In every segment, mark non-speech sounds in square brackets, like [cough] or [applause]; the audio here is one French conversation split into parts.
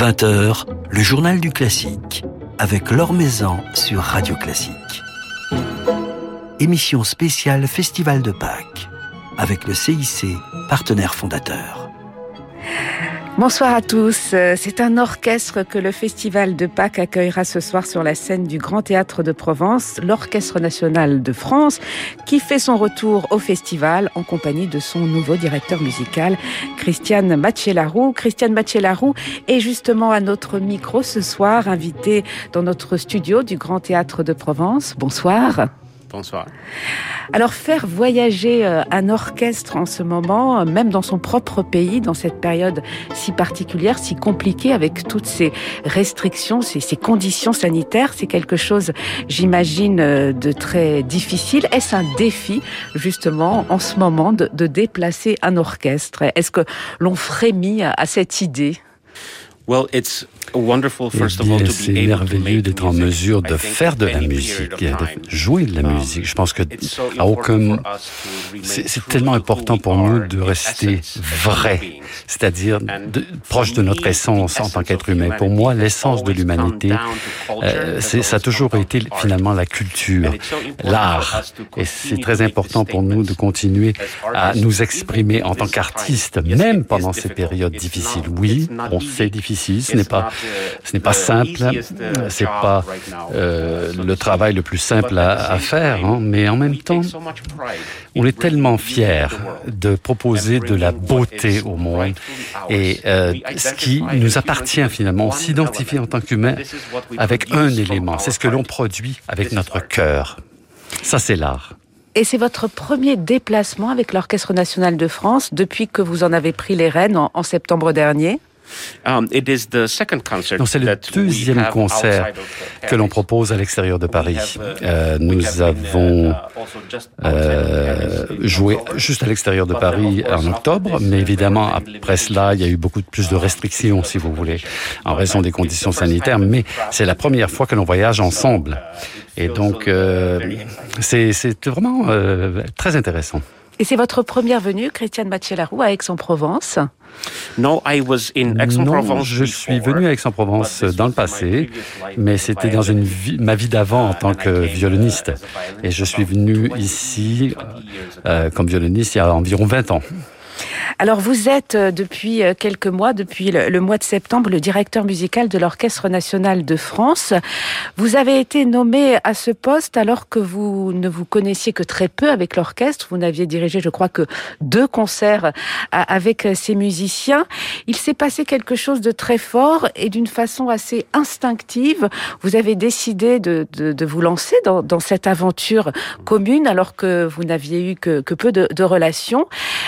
20h, le journal du classique, avec Laure Maison sur Radio Classique. Émission spéciale Festival de Pâques, avec le CIC, partenaire fondateur. Bonsoir à tous. Euh, c'est un orchestre que le Festival de Pâques accueillera ce soir sur la scène du Grand Théâtre de Provence, l'Orchestre national de France, qui fait son retour au festival en compagnie de son nouveau directeur musical, Christiane Machelarou. Christiane Machelarou est justement à notre micro ce soir, invitée dans notre studio du Grand Théâtre de Provence. Bonsoir. Bonsoir. Alors faire voyager euh, un orchestre en ce moment, même dans son propre pays, dans cette période si particulière, si compliquée, avec toutes ces restrictions, ces, conditions sanitaires, c'est quelque chose, j'imagine, euh, de très difficile. Est-ce un défi, justement, en ce moment, de, déplacer un orchestre? Est-ce que l'on frémit à cette idée? Well, it's c'est merveilleux d'être en mesure de faire de la musique, de jouer de la um, musique. Je pense que à aucun c'est tellement important pour nous de rester vrai, c'est-à-dire proche de notre essence en tant qu'être humain. Pour moi, l'essence de l'humanité, euh, ça a toujours été finalement la culture, l'art, et c'est très important pour nous de continuer à nous exprimer en tant qu'artistes, même pendant ces périodes difficiles. Oui, on sait difficile, ce n'est pas ce n'est pas simple, c'est pas euh, le travail le plus simple à, faire, hein, mais en même temps, on est tellement fiers de proposer de la beauté au monde et euh, ce qui nous appartient finalement, on s'identifie en tant qu'humain avec un élément, c'est ce que l'on produit avec notre cœur. Ça, c'est l'art. Et c'est votre premier déplacement avec l'Orchestre national de France depuis que vous en avez pris les rênes en septembre dernier c'est le deuxième concert que l'on propose à l'extérieur de Paris. Uh, euh, nous avons uh, euh, joué juste à l'extérieur de Paris en octobre, mais évidemment, après cela, il y a eu beaucoup plus de restrictions, si vous voulez, en raison des conditions sanitaires, mais c'est la première fois que l'on voyage ensemble. Et donc, euh, c'est vraiment très intéressant. Et c'est votre première venue, Christiane Mathieu-Larou, à Aix-en-Provence? Non, je suis venu à Aix-en-Provence dans le passé, mais c'était dans une ma vie d'avant en tant que violoniste. Et je suis venu ici euh, comme violoniste il y a environ 20 ans. Alors vous êtes euh, depuis euh, quelques mois, depuis le, mois de septembre, le directeur musical de l'Orchestre national de France. Vous avez été nommé à ce poste alors que vous ne vous connaissiez que très peu avec l'orchestre. Vous n'aviez dirigé, je crois, que deux concerts avec ces musiciens. Il s'est passé quelque chose de très fort et d'une façon assez instinctive. Vous avez décidé de, vous lancer dans, cette aventure commune alors que vous n'aviez eu que, peu de, de relations.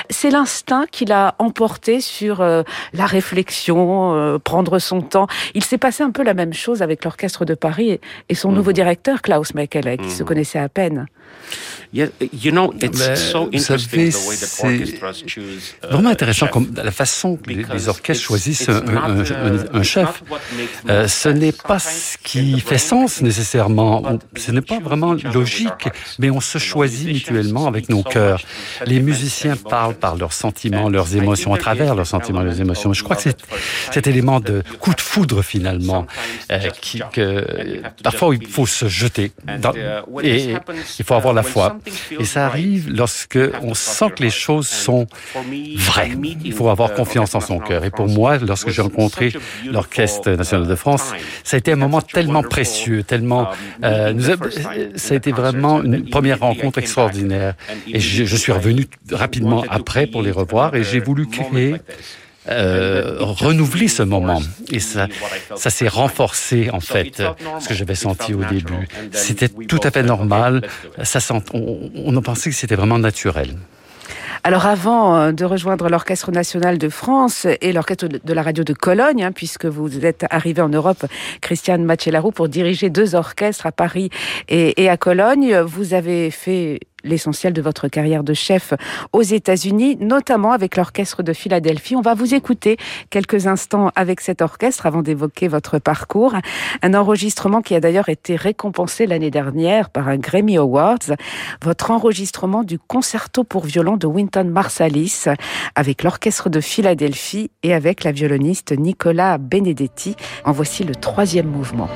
C'est l'instinct qu'il a emporté sur euh, la réflexion, euh, prendre son temps. Il s'est passé un peu la même chose avec l'Orchestre de Paris et, son nouveau mhm. directeur, Klaus Mekele, qui se mhm. connaissait à peine. You know, it's vous savez, c'est vraiment intéressant comme la façon que les, orchestres choisissent un, chef. Euh, ce n'est pas ce qui fait sens nécessairement. Ce n'est pas vraiment logique, mais on se choisit mutuellement avec nos cœurs. Les musiciens parlent par leurs sentiments, leurs émotions, à travers leurs sentiments, leurs émotions. Je crois que c'est cet élément de coup de foudre finalement, euh, qui, que parfois il faut se jeter et il faut avoir la foi. Et ça arrive lorsque on sent que les choses sont vraies. Il faut avoir confiance en son cœur. Et pour moi, lorsque j'ai rencontré l'Orchestre national de France, ça a été un moment tellement précieux, tellement... Euh, nous ça a été vraiment une première rencontre extraordinaire. Et je, je suis revenu rapidement après pour les et j'ai voulu créer euh, renouveler ce moment. Et ça, ça s'est renforcé en fait, ce que j'avais senti au début. C'était tout à fait normal. Ça sent, on, on a pensé que c'était vraiment naturel. Alors avant euh, de rejoindre l'Orchestre national de France et l'Orchestre de la radio de Cologne, hein, puisque vous êtes arrivé en Europe, Christiane Machelarou, pour diriger deux orchestres à Paris et à Cologne, vous avez fait l'essentiel de votre carrière de chef aux États-Unis, notamment avec l'orchestre de Philadelphie. On va vous écouter quelques instants avec cet orchestre avant d'évoquer votre parcours. Un enregistrement qui a d'ailleurs été récompensé l'année dernière par un Grammy Awards. Votre enregistrement du concerto pour violon de Wynton Marsalis avec l'orchestre de Philadelphie et avec la violoniste Nicola Benedetti. En voici le troisième mouvement.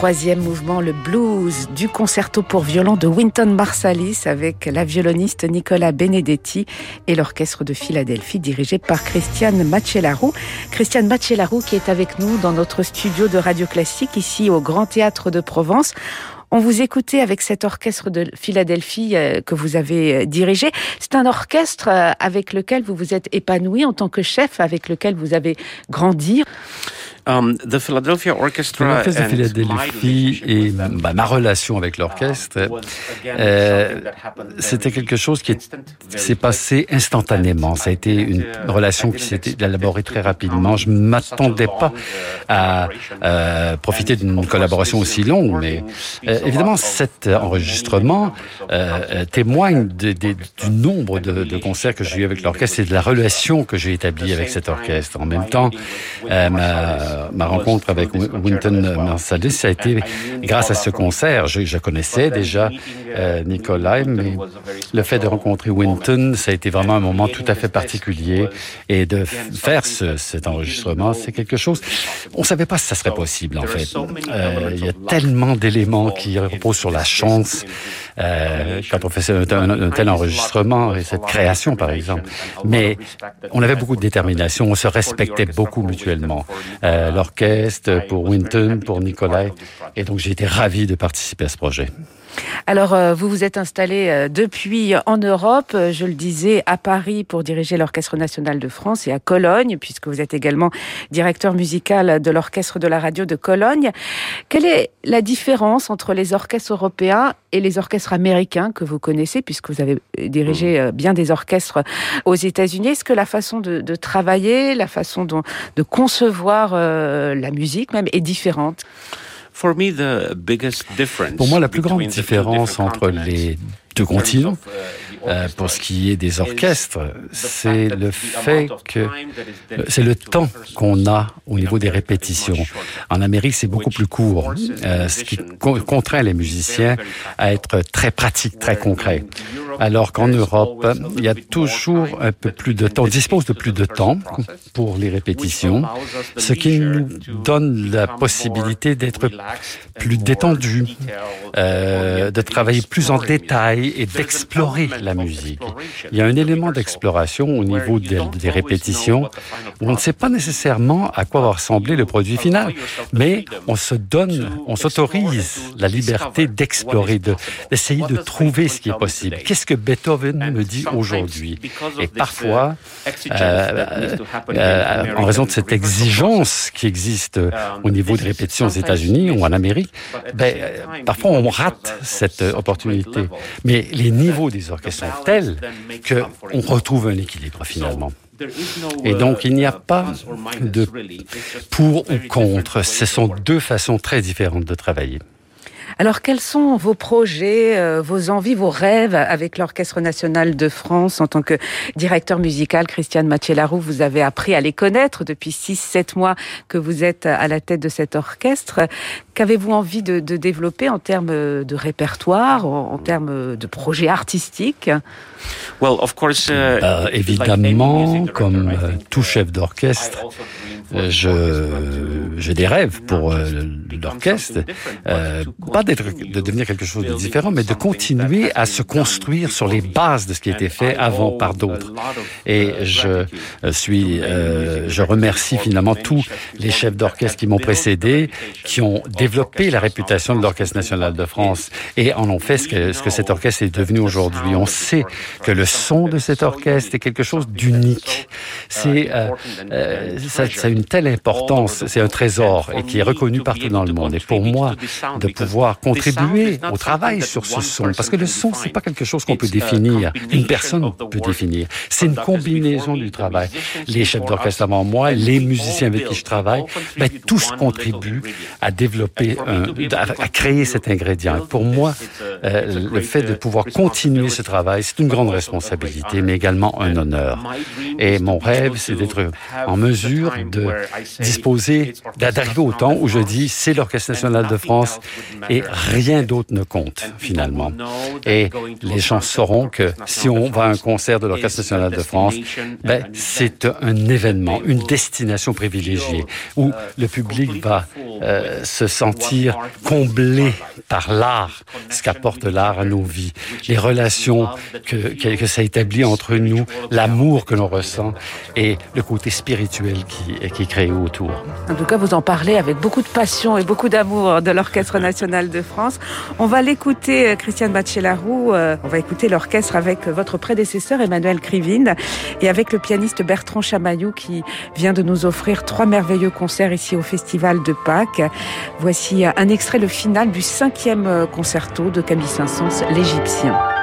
Troisième mouvement, le blues du concerto pour violon de Winton Marsalis avec la violoniste Nicola Benedetti et l'orchestre de Philadelphie dirigé par Christiane Macellarou. Christiane Macellarou qui est avec nous dans notre studio de Radio Classique ici au Grand Théâtre de Provence. On vous écoutait avec cet orchestre de Philadelphie euh, que vous avez euh, dirigé. C'est un orchestre euh, avec lequel vous vous êtes épanoui en tant que chef, avec lequel vous avez grandi. Um, the Philadelphia Orchestra de Philadelphie et bah, ma relation avec l'orchestre, euh, c'était quelque chose qui s'est passé instantanément. Ça a été une relation qui s'est élaborée très rapidement. Je ne m'attendais pas à euh, profiter d'une collaboration aussi longue, mais euh, évidemment, cet enregistrement témoigne de, de, du nombre de, de concerts que j'ai eu avec l'orchestre et de la relation que j'ai établie avec cet orchestre. En même temps, ma ma rencontre avec Winton Marsalis, ça a été grâce à ce concert. Je, je connaissais déjà euh, Nikolai, mais le fait de rencontrer Winton, ça a été vraiment un moment tout à fait particulier. Et de faire ce, cet enregistrement, c'est quelque chose... On savait pas si ça serait possible, en fait. Euh, il y a tellement d'éléments qui reposent sur la chance euh, quand on fait un, un, tel enregistrement et cette création, par exemple. Mais on avait beaucoup de détermination, on se respectait beaucoup mutuellement. Euh, l'orchestre, pour Winton, pour Nicolai. Et donc j'ai été ravi de participer à ce projet. Alors, euh, vous vous êtes installé euh, depuis en Europe, euh, je le disais, à Paris pour diriger l'Orchestre national de France et à Cologne, puisque vous êtes également directeur musical de l'Orchestre de la radio de Cologne. Quelle est la différence entre les orchestres européens et les orchestres américains que vous connaissez, puisque vous avez dirigé mmh. bien des orchestres aux États-Unis? Est-ce que la façon de, de, travailler, la façon de concevoir la musique même est différente? Pour moi, la plus grande différence entre les deux continents, euh, pour ce qui est des orchestres, c'est le fait que c'est le temps qu'on a au niveau des répétitions. En Amérique, c'est beaucoup plus court, euh, ce qui contraint les musiciens à être très pratiques, très concrets. Alors qu'en Europe, il y a toujours un peu plus de temps, on dispose de plus de temps pour les répétitions, ce qui nous donne la possibilité d'être plus détendu, euh, de travailler plus en détail et d'explorer la musique. Il y a un élément d'exploration au niveau des, répétitions où on ne sait pas nécessairement à quoi va ressembler le produit final, mais on se donne, on s'autorise la liberté d'explorer, d'essayer de, trouver ce qui est possible. Qu'est-ce que Beethoven me dit aujourd'hui? Et parfois, euh, euh, en raison de cette exigence qui existe au niveau des répétitions aux États-Unis ou en Amérique, ben, parfois on rate cette opportunité. Mais les niveaux des orchestres sont qu'on retrouve un équilibre finalement? Et donc, il n'y a pas de pour ou contre. Ce sont deux façons très différentes de travailler. Alors, quels sont vos projets, euh, vos envies, vos rêves avec l'Orchestre national de France en tant que directeur musical? Christiane Mathieu-Larou, vous avez appris à les connaître depuis 6-7 mois que vous êtes à la tête de cet orchestre. Qu'avez-vous envie de, de, développer en termes de répertoire, en, en termes de projets artistiques? Well, of course, uh, euh, Évidemment, comme euh, tout chef d'orchestre, je j'ai des rêves pour l'orchestre, euh, de devenir quelque chose de différent, mais de continuer à se construire sur les bases de ce qui a été fait avant par d'autres. Et je suis, euh, je remercie finalement tous les chefs d'orchestre qui m'ont précédé, qui ont développé la réputation de l'Orchestre national de France et en ont fait ce que, ce cet orchestre est devenu aujourd'hui. On sait que le son de cet orchestre est quelque chose d'unique. C'est euh, euh, ça, a une telle importance, c'est un trésor et qui est reconnu partout dans le monde. Et pour moi, de pouvoir contribuer au travail sur ce son, parce que le son, c'est pas quelque chose qu'on peut définir, une personne peut définir. C'est une combinaison du travail. Les chefs d'orchestre avant moi, les musiciens avec qui je travaille, ben, tous contribuent à développer, un, à, créer cet ingrédient. Pour moi, euh, le fait de pouvoir continuer ce travail, c'est une grande responsabilité, mais également un honneur. Et mon rêve, c'est d'être en mesure de disposer, d'arriver au temps où je dis c'est l'Orchestre national de France et mais rien d'autre ne compte finalement. Et les gens sauront que si on va à un concert de l'Orchestre national de France, ben, c'est un événement, une destination privilégiée où le public va euh, se sentir comblé par l'art, ce qu'apporte l'art à nos vies, les relations que, que, ça établit entre nous, l'amour que l'on ressent et le côté spirituel qui, qui est créé autour. En tout cas, vous en parlez avec beaucoup de passion et beaucoup d'amour de l'Orchestre national [laughs] On va l'écouter, euh, Christiane Bachelarou, euh, on va écouter l'orchestre avec votre prédécesseur Emmanuel Krivine et avec le pianiste Bertrand Chamaillou qui vient de nous offrir trois merveilleux concerts ici au Festival de Pâques. Voici un extrait, le final du cinquième euh, concerto de Camille Saint-Saëns, l'Égyptien.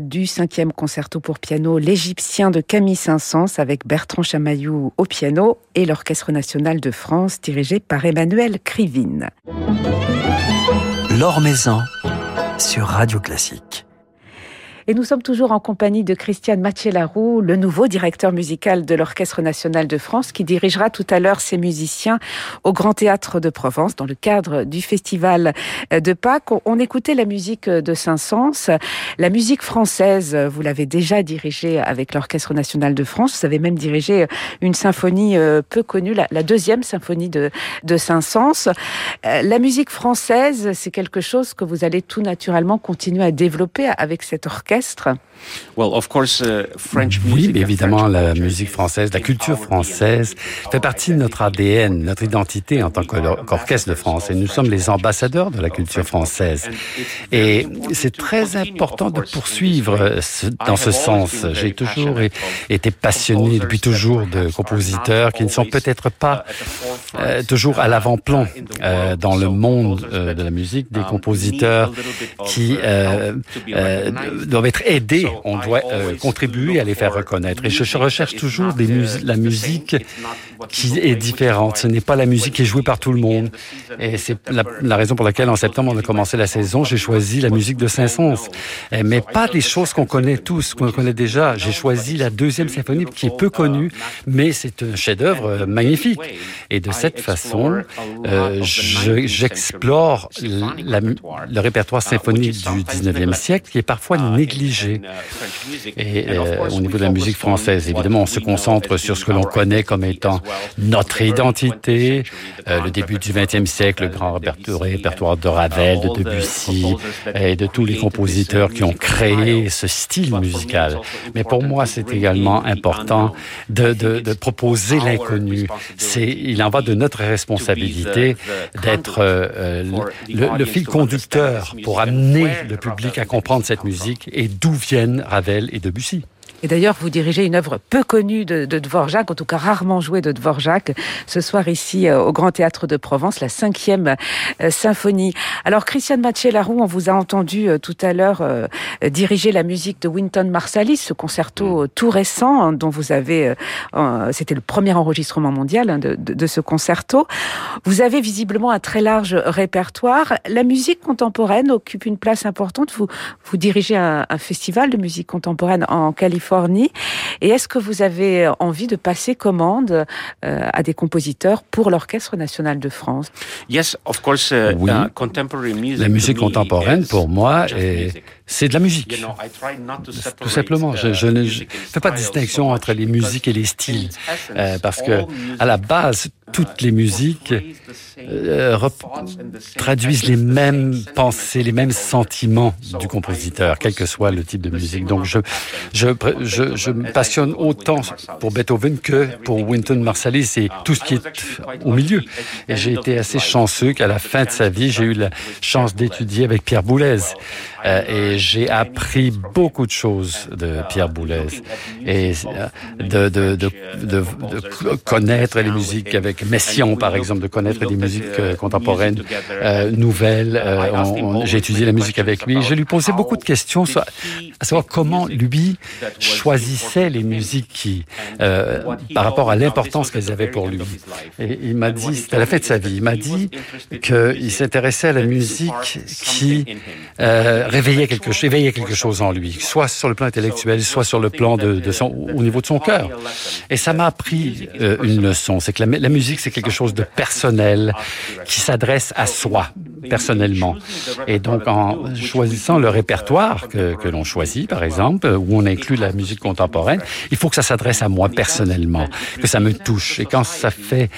Du cinquième concerto pour piano, l'Égyptien de Camille Saint-Saëns avec Bertrand Chamaillou au piano et l'Orchestre national de France dirigé par Emmanuel Krivine. Maison sur Radio Classique. Et nous sommes toujours en compagnie de Christiane Mathieu-Laroux, le nouveau directeur musical de l'Orchestre national de France, qui dirigera tout à l'heure ses musiciens au Grand Théâtre de Provence dans le cadre du Festival de Pâques. On écoutait la musique de Saint-Saëns, la musique française. Vous l'avez déjà dirigée avec l'Orchestre national de France. Vous avez même dirigé une symphonie euh, peu connue, la, deuxième symphonie de, de Saint-Saëns. Euh, la musique française, c'est quelque chose que vous allez tout naturellement continuer à développer avec cet orchestre Uh, oui, évidemment, la musique française, la culture française fait partie de notre ADN, notre identité en tant qu'orchestre de France. Et nous sommes les ambassadeurs de la culture française. Et c'est très important de poursuivre dans ce sens. J'ai toujours été passionné depuis toujours de compositeurs qui ne sont peut-être pas euh, toujours à l'avant-plan euh, dans le monde euh, de la musique, des compositeurs qui doivent être aidés, on doit euh, contribuer à les faire reconnaître. Et je recherche toujours des la musique qui est différente. Ce n'est pas la musique qui est jouée par tout le monde. Et c'est la, raison pour laquelle en septembre on a commencé la saison. J'ai choisi la musique de Saint-Saëns, mais pas des choses qu'on connaît tous, qu'on connaît déjà. J'ai choisi la deuxième symphonie qui est peu connue, mais c'est un chef-d'œuvre euh, magnifique. Et de cette façon, euh, j'explore le répertoire symphonique du 19e siècle qui est parfois négligé. Et euh, au niveau de la musique française, évidemment, on se concentre sur ce que l'on connaît comme étant notre identité, euh, le début du XXe siècle, le grand répertoire de Ravel, de Debussy et de tous les compositeurs qui ont créé ce style musical. Mais pour moi, c'est également important de, de, de proposer l'inconnu. C'est, il en va de notre responsabilité d'être euh, le, le fil conducteur pour amener le public à comprendre cette musique et d'où viennent Ravel et Debussy. Et d'ailleurs, vous dirigez une œuvre peu connue de, de, Dvorak, en tout cas rarement jouée de Dvorak, ce soir ici euh, au Grand Théâtre de Provence, la cinquième euh, symphonie. Alors, Christiane Mathieu-Larou, on vous a entendu euh, tout à l'heure diriger la musique de Winton Marsalis, ce concerto mm. tout récent hein, dont vous avez, c'était le premier enregistrement mondial hein, de, de, ce concerto. Vous avez visiblement un très large répertoire. La musique contemporaine occupe une place importante. Vous, vous dirigez un, un festival de musique contemporaine en Californie et est-ce que vous avez envie de passer commande euh, à des compositeurs pour l'Orchestre national de France? Yes, of course. Uh, oui. Uh, la musique contemporaine, pour moi, c'est de la musique. Tout simplement. Je, je ne fais pas de distinction entre les musiques et les styles, euh, parce que à la base, toutes les musiques euh, traduisent les mêmes pensées, les mêmes sentiments du compositeur, quel que soit le type de musique. Donc je, je, je, je me passionne autant pour Beethoven que pour Winton Marsalis et tout ce qui est au milieu. Et j'ai été assez chanceux qu'à la fin de sa vie, j'ai eu la chance d'étudier avec Pierre Boulez. Euh, et j'ai appris beaucoup de choses de Pierre Boulez et euh, de, de, de, de, connaître les musiques avec Messiaen, par exemple, de connaître des musiques euh, contemporaines nouvelles. j'ai étudié la musique avec lui. Je lui posais beaucoup de questions à savoir comment lui choisissait les musiques qui, par rapport à l'importance qu'elles avaient pour lui. Et il m'a dit, c'était à la fin de sa vie, il m'a dit qu'il s'intéressait à la musique qui réveillait quelque, éveillait quelque chose en lui, soit sur le plan intellectuel, soit sur le plan de, de son, au niveau de son cœur. Et ça m'a appris euh, une leçon, c'est que la, la musique, c'est quelque chose de personnel, qui s'adresse à soi, personnellement. Et donc, en choisissant le répertoire que, l'on choisit, par exemple, où on inclut la musique contemporaine, il faut que ça s'adresse à moi personnellement, que ça me touche. Et quand ça fait,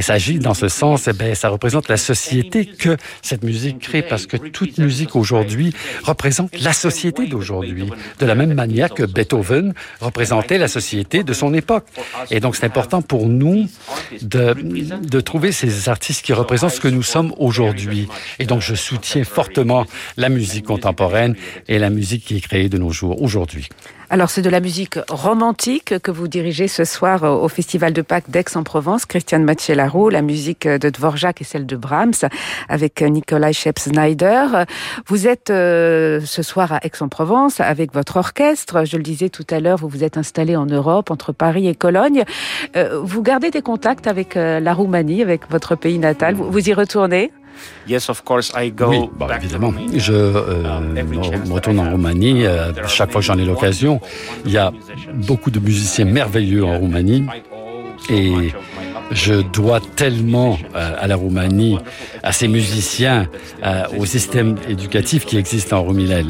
s'agit dans ce sens, eh ben, ça représente la société que cette musique crée, parce que toute musique aujourd'hui représente la société d'aujourd'hui, de la même manière que Beethoven représentait la société de son époque. Et donc c'est important pour nous de trouver ces artistes qui représentent ce que nous sommes aujourd'hui. Et donc je soutiens fortement la musique contemporaine et la musique qui est créée de nos jours aujourd'hui. Alors c'est de la musique romantique que vous dirigez ce soir au Festival de Pâques d'Aix-en-Provence, Christiane Mathieu-Larue, la musique de Dvorak et celle de Brahms avec Nikolai Shep-Snyder. Vous êtes euh, ce soir à Aix-en-Provence avec votre orchestre. Je le disais tout à l'heure, vous vous êtes installé en Europe entre Paris et Cologne. Euh, vous gardez des contacts avec euh, la Roumanie, avec votre pays natal. Vous, vous y retournez? Yes, of course, I go oui, bah, évidemment. Je euh, me retourne en Roumanie euh, chaque fois que j'en ai l'occasion. Il y a beaucoup de musiciens merveilleux en Roumanie. Et je dois tellement euh, à la Roumanie, à ces musiciens, euh, au système éducatif qui existe en Roumanie,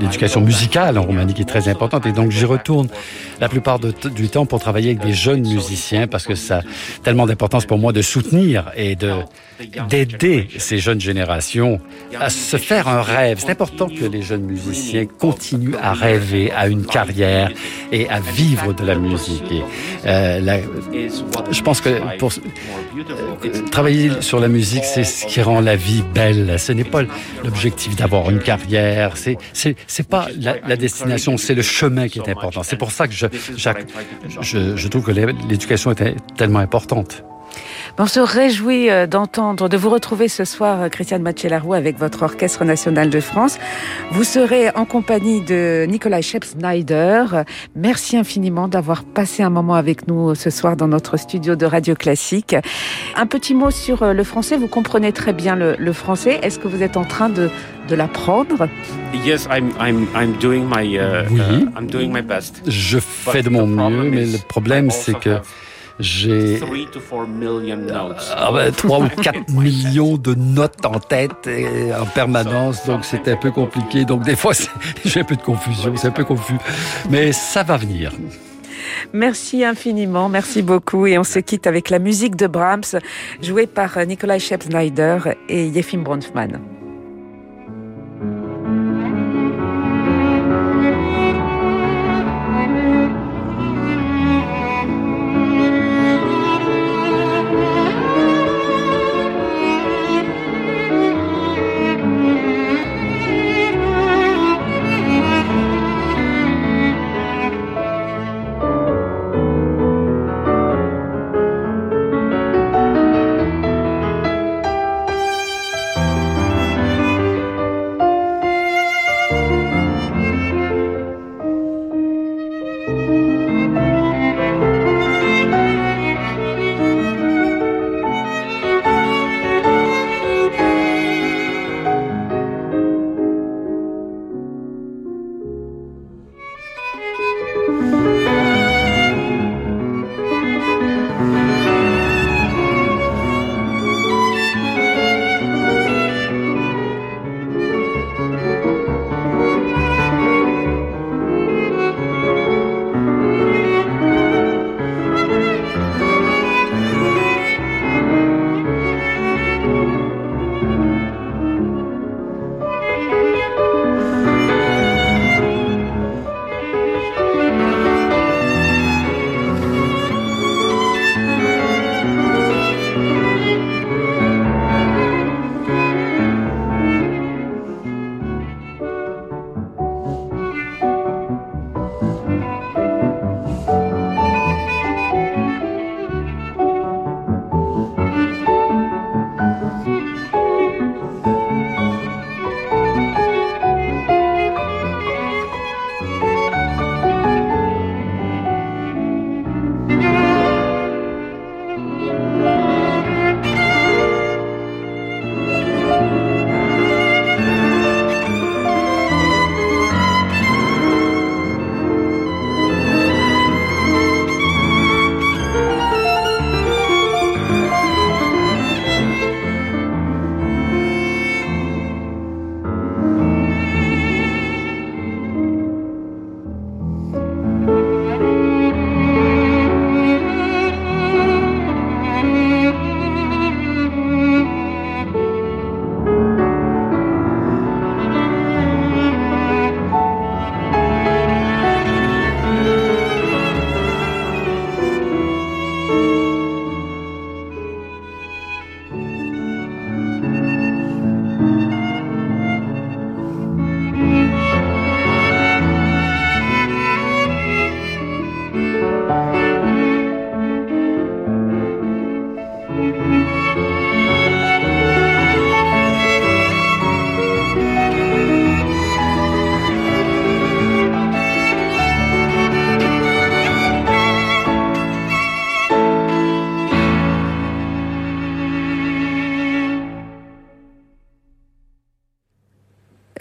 l'éducation musicale en Roumanie qui est très importante. Et donc j'y retourne la plupart du temps pour travailler avec des jeunes musiciens parce que ça a tellement d'importance pour moi de soutenir et de d'aider ces jeunes générations à se faire un rêve. C'est important que les jeunes musiciens continuent à rêver à une carrière et à vivre de la musique. Euh, je pense que pour euh, travailler sur la musique, c'est ce qui rend la vie belle. Ce n'est pas l'objectif d'avoir une carrière. C'est c'est pas la, destination, c'est le chemin qui est important. C'est pour ça que je trouve que l'éducation est tellement importante. On se réjouit euh, d'entendre, de vous retrouver ce soir, euh, Christiane Mathieu-Laroux, avec votre Orchestre National de France. Vous serez en compagnie de Nicolas Shep-Snyder. Merci infiniment d'avoir passé un moment avec nous ce soir dans notre studio de Radio Classique. Un petit mot sur euh, le français. Vous comprenez très bien le, français. Est-ce que vous êtes en train de, de l'apprendre? Yes, I'm, I'm, I'm doing my, uh, oui. Uh, I'm doing my best. Je fais de mon mieux, mais le problème, c'est que j'ai 3 ah ben, ou 4 [laughs] millions de notes en tête en permanence, donc c'est un peu compliqué. Donc des fois, [laughs] j'ai un peu de confusion, c'est un peu confus, mais ça va venir. Merci infiniment, merci beaucoup. Et on se quitte avec la musique de Brahms, jouée par Nikolai Shep-Snyder et Yefim Bronfman.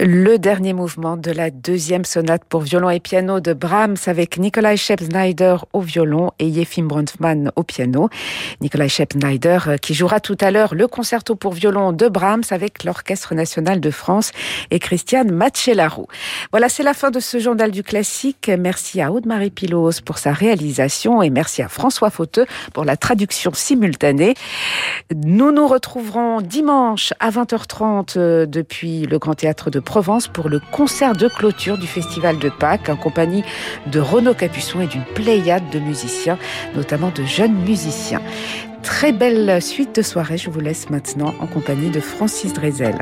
Le dernier mouvement de la deuxième sonate pour violon et piano de Brahms avec Nikolai Schepp-Snyder au violon et Yefim Bronfman au piano. Nikolai Schepp-Snyder euh, qui jouera tout à l'heure le concerto pour violon de Brahms avec l'Orchestre national de France et Christiane Machelarou. Voilà, c'est la fin de ce journal du classique. Merci à Aude-Marie Pilos pour sa réalisation et merci à François Fauteux pour la traduction simultanée. Nous nous retrouverons dimanche à 20h30 euh, depuis le Grand Théâtre de pour le concert de clôture du Festival de Pâques en compagnie de Renaud Capuçon et d'une pléiade de musiciens, notamment de jeunes musiciens. Très belle suite de soirée. Je vous laisse maintenant en compagnie de Francis Drezel.